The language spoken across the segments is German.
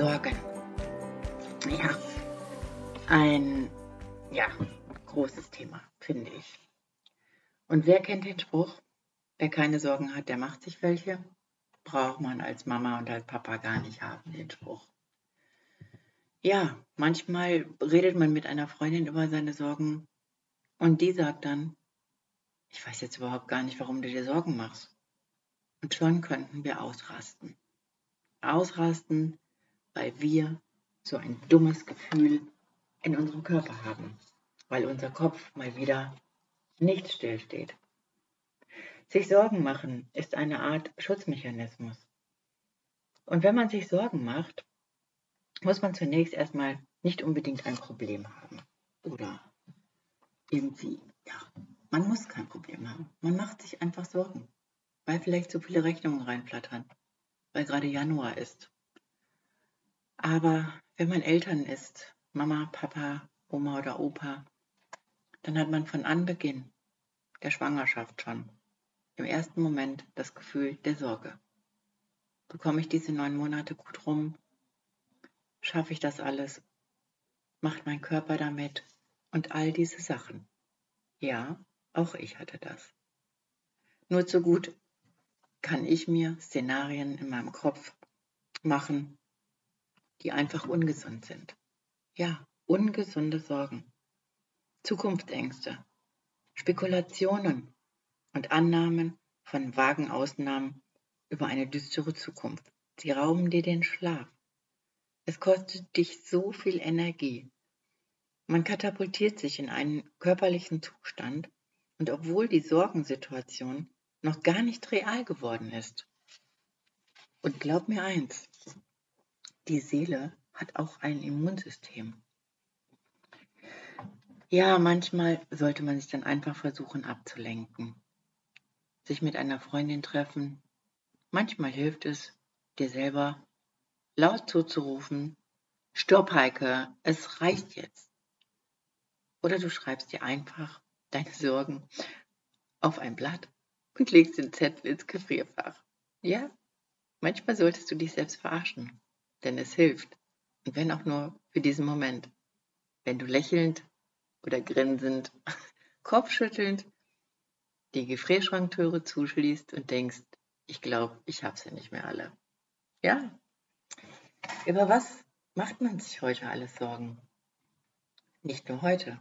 Sorgen. Ja, ein ja, großes Thema, finde ich. Und wer kennt den Spruch, wer keine Sorgen hat, der macht sich welche? Braucht man als Mama und als Papa gar nicht haben, den Spruch. Ja, manchmal redet man mit einer Freundin über seine Sorgen und die sagt dann, ich weiß jetzt überhaupt gar nicht, warum du dir Sorgen machst. Und schon könnten wir ausrasten. Ausrasten, weil wir so ein dummes Gefühl in unserem Körper haben, weil unser Kopf mal wieder nicht stillsteht. Sich Sorgen machen ist eine Art Schutzmechanismus. Und wenn man sich Sorgen macht, muss man zunächst erstmal nicht unbedingt ein Problem haben. Oder irgendwie, ja, man muss kein Problem haben. Man macht sich einfach Sorgen, weil vielleicht so viele Rechnungen reinflattern, weil gerade Januar ist. Aber wenn man Eltern ist, Mama, Papa, Oma oder Opa, dann hat man von Anbeginn der Schwangerschaft schon im ersten Moment das Gefühl der Sorge. Bekomme ich diese neun Monate gut rum? Schaffe ich das alles? Macht mein Körper damit? Und all diese Sachen. Ja, auch ich hatte das. Nur zu gut kann ich mir Szenarien in meinem Kopf machen, die einfach ungesund sind. Ja, ungesunde Sorgen, Zukunftsängste, Spekulationen und Annahmen von vagen Ausnahmen über eine düstere Zukunft. Sie rauben dir den Schlaf. Es kostet dich so viel Energie. Man katapultiert sich in einen körperlichen Zustand und obwohl die Sorgensituation noch gar nicht real geworden ist. Und glaub mir eins, die Seele hat auch ein Immunsystem. Ja, manchmal sollte man sich dann einfach versuchen abzulenken. Sich mit einer Freundin treffen. Manchmal hilft es, dir selber laut zuzurufen, Stopp, Heike, es reicht jetzt. Oder du schreibst dir einfach deine Sorgen auf ein Blatt und legst den Zettel ins Gefrierfach. Ja, manchmal solltest du dich selbst verarschen, denn es hilft. Und wenn auch nur für diesen Moment. Wenn du lächelnd oder grinsend, kopfschüttelnd die Gefrierschranktüre zuschließt und denkst, ich glaube, ich habe sie nicht mehr alle. Ja, über was macht man sich heute alles Sorgen? Nicht nur heute,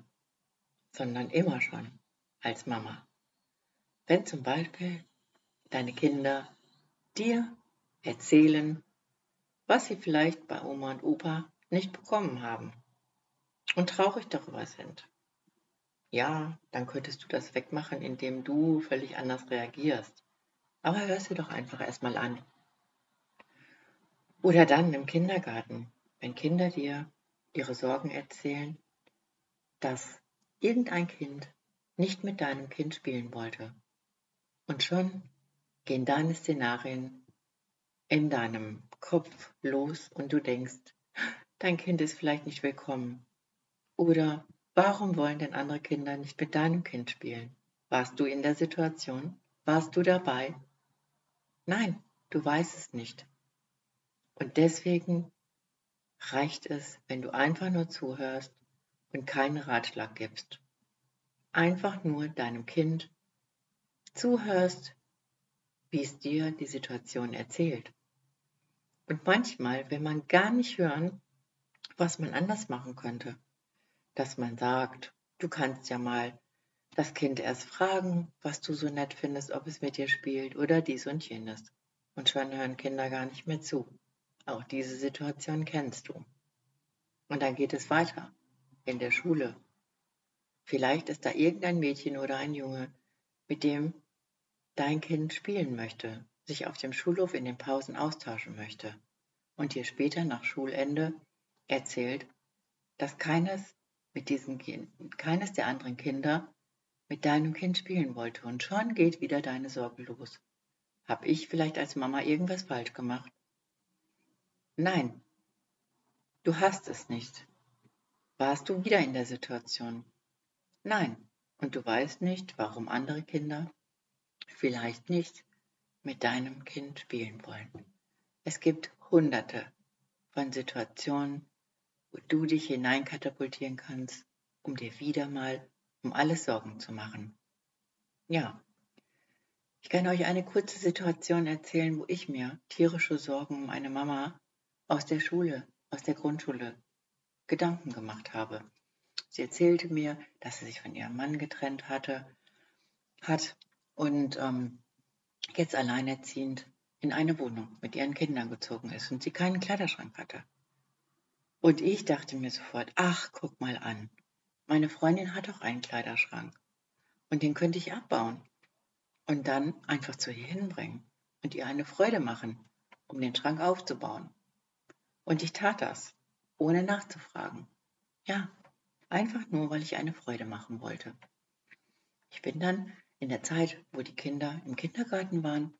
sondern immer schon als Mama. Wenn zum Beispiel deine Kinder dir erzählen, was sie vielleicht bei Oma und Opa nicht bekommen haben und traurig darüber sind. Ja, dann könntest du das wegmachen, indem du völlig anders reagierst. Aber hör sie doch einfach erstmal an. Oder dann im Kindergarten, wenn Kinder dir ihre Sorgen erzählen, dass irgendein Kind nicht mit deinem Kind spielen wollte. Und schon gehen deine Szenarien in deinem Kopf los und du denkst, dein Kind ist vielleicht nicht willkommen. Oder warum wollen denn andere Kinder nicht mit deinem Kind spielen? Warst du in der Situation? Warst du dabei? Nein, du weißt es nicht. Und deswegen reicht es, wenn du einfach nur zuhörst und keinen Ratschlag gibst. Einfach nur deinem Kind zuhörst, wie es dir die Situation erzählt. Und manchmal will man gar nicht hören, was man anders machen könnte. Dass man sagt, du kannst ja mal das Kind erst fragen, was du so nett findest, ob es mit dir spielt oder dies und jenes. Und schon hören Kinder gar nicht mehr zu. Auch diese Situation kennst du. Und dann geht es weiter in der Schule. Vielleicht ist da irgendein Mädchen oder ein Junge, mit dem dein Kind spielen möchte, sich auf dem Schulhof in den Pausen austauschen möchte und dir später nach Schulende erzählt, dass keines mit diesem kind, keines der anderen Kinder mit deinem Kind spielen wollte und schon geht wieder deine Sorge los. Hab ich vielleicht als Mama irgendwas falsch gemacht? Nein, du hast es nicht. Warst du wieder in der Situation? Nein, und du weißt nicht, warum andere Kinder vielleicht nicht mit deinem Kind spielen wollen. Es gibt hunderte von Situationen, wo du dich hineinkatapultieren kannst, um dir wieder mal um alles Sorgen zu machen. Ja, ich kann euch eine kurze Situation erzählen, wo ich mir tierische Sorgen um eine Mama aus der Schule, aus der Grundschule Gedanken gemacht habe. Sie erzählte mir, dass sie sich von ihrem Mann getrennt hatte, hat und ähm, jetzt alleinerziehend in eine Wohnung mit ihren Kindern gezogen ist und sie keinen Kleiderschrank hatte. Und ich dachte mir sofort, ach, guck mal an. Meine Freundin hat auch einen Kleiderschrank. Und den könnte ich abbauen. Und dann einfach zu ihr hinbringen und ihr eine Freude machen, um den Schrank aufzubauen. Und ich tat das, ohne nachzufragen. Ja, einfach nur, weil ich eine Freude machen wollte. Ich bin dann in der Zeit, wo die Kinder im Kindergarten waren,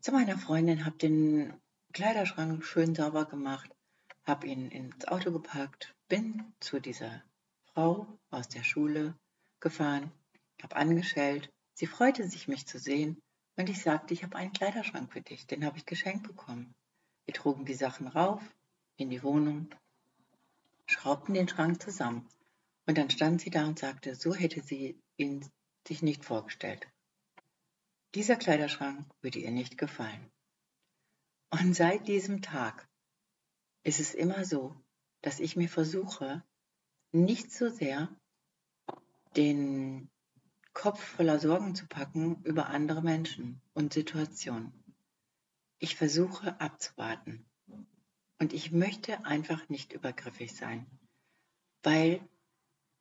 zu meiner Freundin, habe den Kleiderschrank schön sauber gemacht, habe ihn ins Auto gepackt, bin zu dieser Frau aus der Schule gefahren, habe angeschellt. Sie freute sich, mich zu sehen und ich sagte, ich habe einen Kleiderschrank für dich, den habe ich geschenkt bekommen. Wir trugen die Sachen rauf in die Wohnung, schraubten den Schrank zusammen und dann stand sie da und sagte, so hätte sie ihn sich nicht vorgestellt. Dieser Kleiderschrank würde ihr nicht gefallen. Und seit diesem Tag ist es immer so, dass ich mir versuche, nicht so sehr den Kopf voller Sorgen zu packen über andere Menschen und Situationen. Ich versuche abzuwarten. Und ich möchte einfach nicht übergriffig sein, weil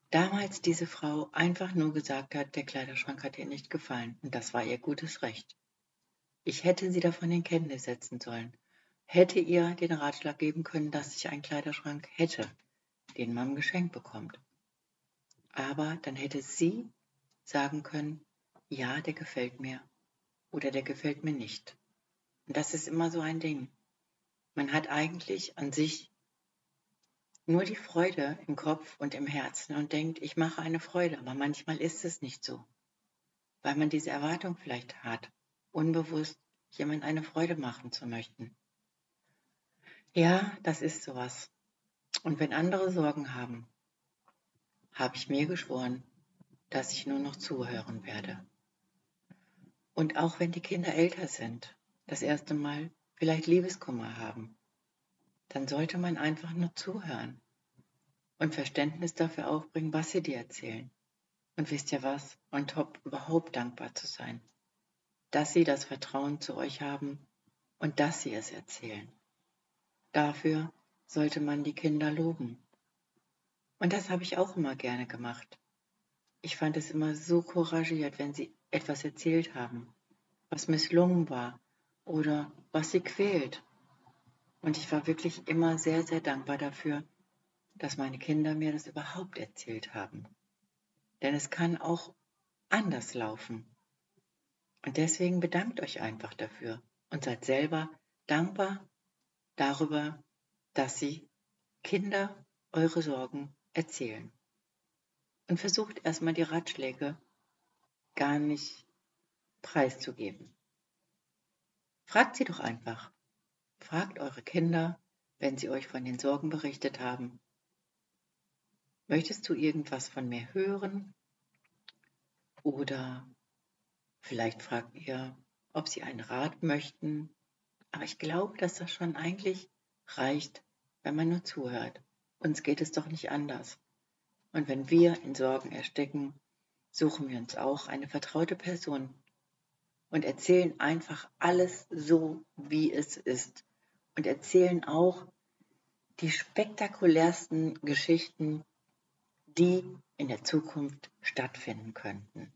damals diese Frau einfach nur gesagt hat, der Kleiderschrank hat ihr nicht gefallen. Und das war ihr gutes Recht. Ich hätte sie davon in Kenntnis setzen sollen hätte ihr den Ratschlag geben können, dass ich einen Kleiderschrank hätte, den man geschenkt bekommt. Aber dann hätte sie sagen können, ja, der gefällt mir oder der gefällt mir nicht. Und das ist immer so ein Ding. Man hat eigentlich an sich nur die Freude im Kopf und im Herzen und denkt, ich mache eine Freude, aber manchmal ist es nicht so, weil man diese Erwartung vielleicht hat, unbewusst jemand eine Freude machen zu möchten. Ja, das ist sowas. Und wenn andere Sorgen haben, habe ich mir geschworen, dass ich nur noch zuhören werde. Und auch wenn die Kinder älter sind, das erste Mal vielleicht Liebeskummer haben, dann sollte man einfach nur zuhören und Verständnis dafür aufbringen, was sie dir erzählen. Und wisst ihr was? Und top überhaupt dankbar zu sein, dass sie das Vertrauen zu euch haben und dass sie es erzählen. Dafür sollte man die Kinder loben. Und das habe ich auch immer gerne gemacht. Ich fand es immer so couragiert, wenn sie etwas erzählt haben, was misslungen war oder was sie quält. Und ich war wirklich immer sehr, sehr dankbar dafür, dass meine Kinder mir das überhaupt erzählt haben. Denn es kann auch anders laufen. Und deswegen bedankt euch einfach dafür und seid selber dankbar darüber, dass Sie Kinder eure Sorgen erzählen. Und versucht erstmal die Ratschläge gar nicht preiszugeben. Fragt sie doch einfach. Fragt eure Kinder, wenn sie euch von den Sorgen berichtet haben. Möchtest du irgendwas von mir hören? Oder vielleicht fragt ihr, ob sie einen Rat möchten aber ich glaube, dass das schon eigentlich reicht, wenn man nur zuhört. Uns geht es doch nicht anders. Und wenn wir in Sorgen ersticken, suchen wir uns auch eine vertraute Person und erzählen einfach alles so, wie es ist. Und erzählen auch die spektakulärsten Geschichten, die in der Zukunft stattfinden könnten.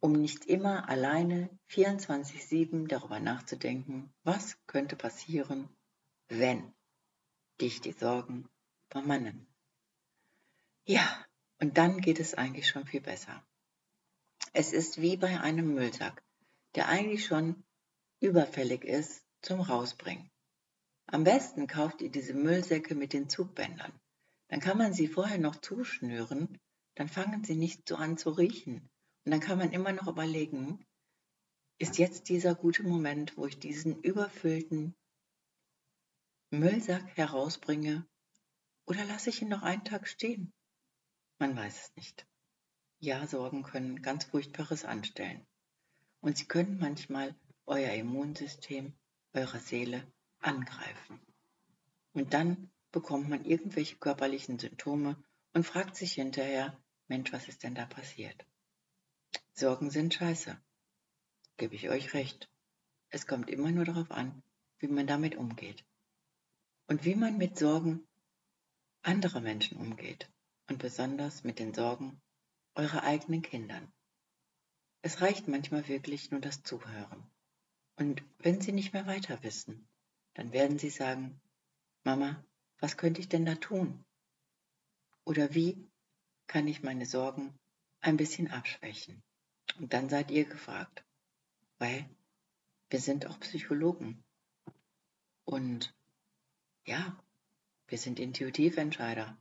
um nicht immer alleine 24-7 darüber nachzudenken, was könnte passieren, wenn dich die Sorgen vermannen. Ja, und dann geht es eigentlich schon viel besser. Es ist wie bei einem Müllsack, der eigentlich schon überfällig ist zum Rausbringen. Am besten kauft ihr diese Müllsäcke mit den Zugbändern. Dann kann man sie vorher noch zuschnüren, dann fangen sie nicht so an zu riechen. Und dann kann man immer noch überlegen, ist jetzt dieser gute Moment, wo ich diesen überfüllten Müllsack herausbringe oder lasse ich ihn noch einen Tag stehen? Man weiß es nicht. Ja, Sorgen können ganz Furchtbares anstellen. Und sie können manchmal euer Immunsystem, eure Seele angreifen. Und dann bekommt man irgendwelche körperlichen Symptome und fragt sich hinterher, Mensch, was ist denn da passiert? Sorgen sind scheiße. Gebe ich euch recht. Es kommt immer nur darauf an, wie man damit umgeht. Und wie man mit Sorgen anderer Menschen umgeht. Und besonders mit den Sorgen eurer eigenen Kindern. Es reicht manchmal wirklich nur das Zuhören. Und wenn sie nicht mehr weiter wissen, dann werden sie sagen, Mama, was könnte ich denn da tun? Oder wie kann ich meine Sorgen ein bisschen abschwächen? Und dann seid ihr gefragt, weil wir sind auch Psychologen. Und ja, wir sind Intuitiventscheider.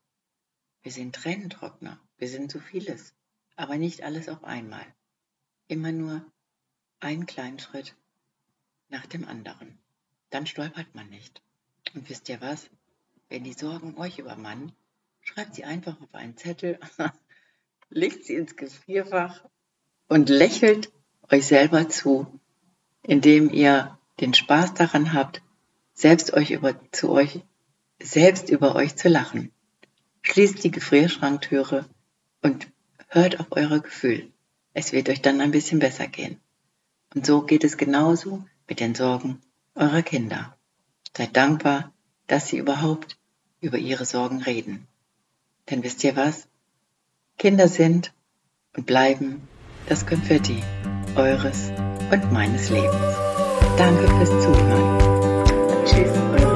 Wir sind Tränentrockner. Wir sind so vieles. Aber nicht alles auf einmal. Immer nur einen kleinen Schritt nach dem anderen. Dann stolpert man nicht. Und wisst ihr was? Wenn die Sorgen euch übermannen, schreibt sie einfach auf einen Zettel, legt sie ins Gefrierfach und lächelt euch selber zu, indem ihr den Spaß daran habt, selbst euch über, zu euch, selbst über euch zu lachen. Schließt die Gefrierschranktüre und hört auf eure Gefühl. Es wird euch dann ein bisschen besser gehen. Und so geht es genauso mit den Sorgen eurer Kinder. Seid dankbar, dass sie überhaupt über ihre Sorgen reden. Denn wisst ihr was? Kinder sind und bleiben das Konfetti eures und meines Lebens. Danke fürs Zuhören.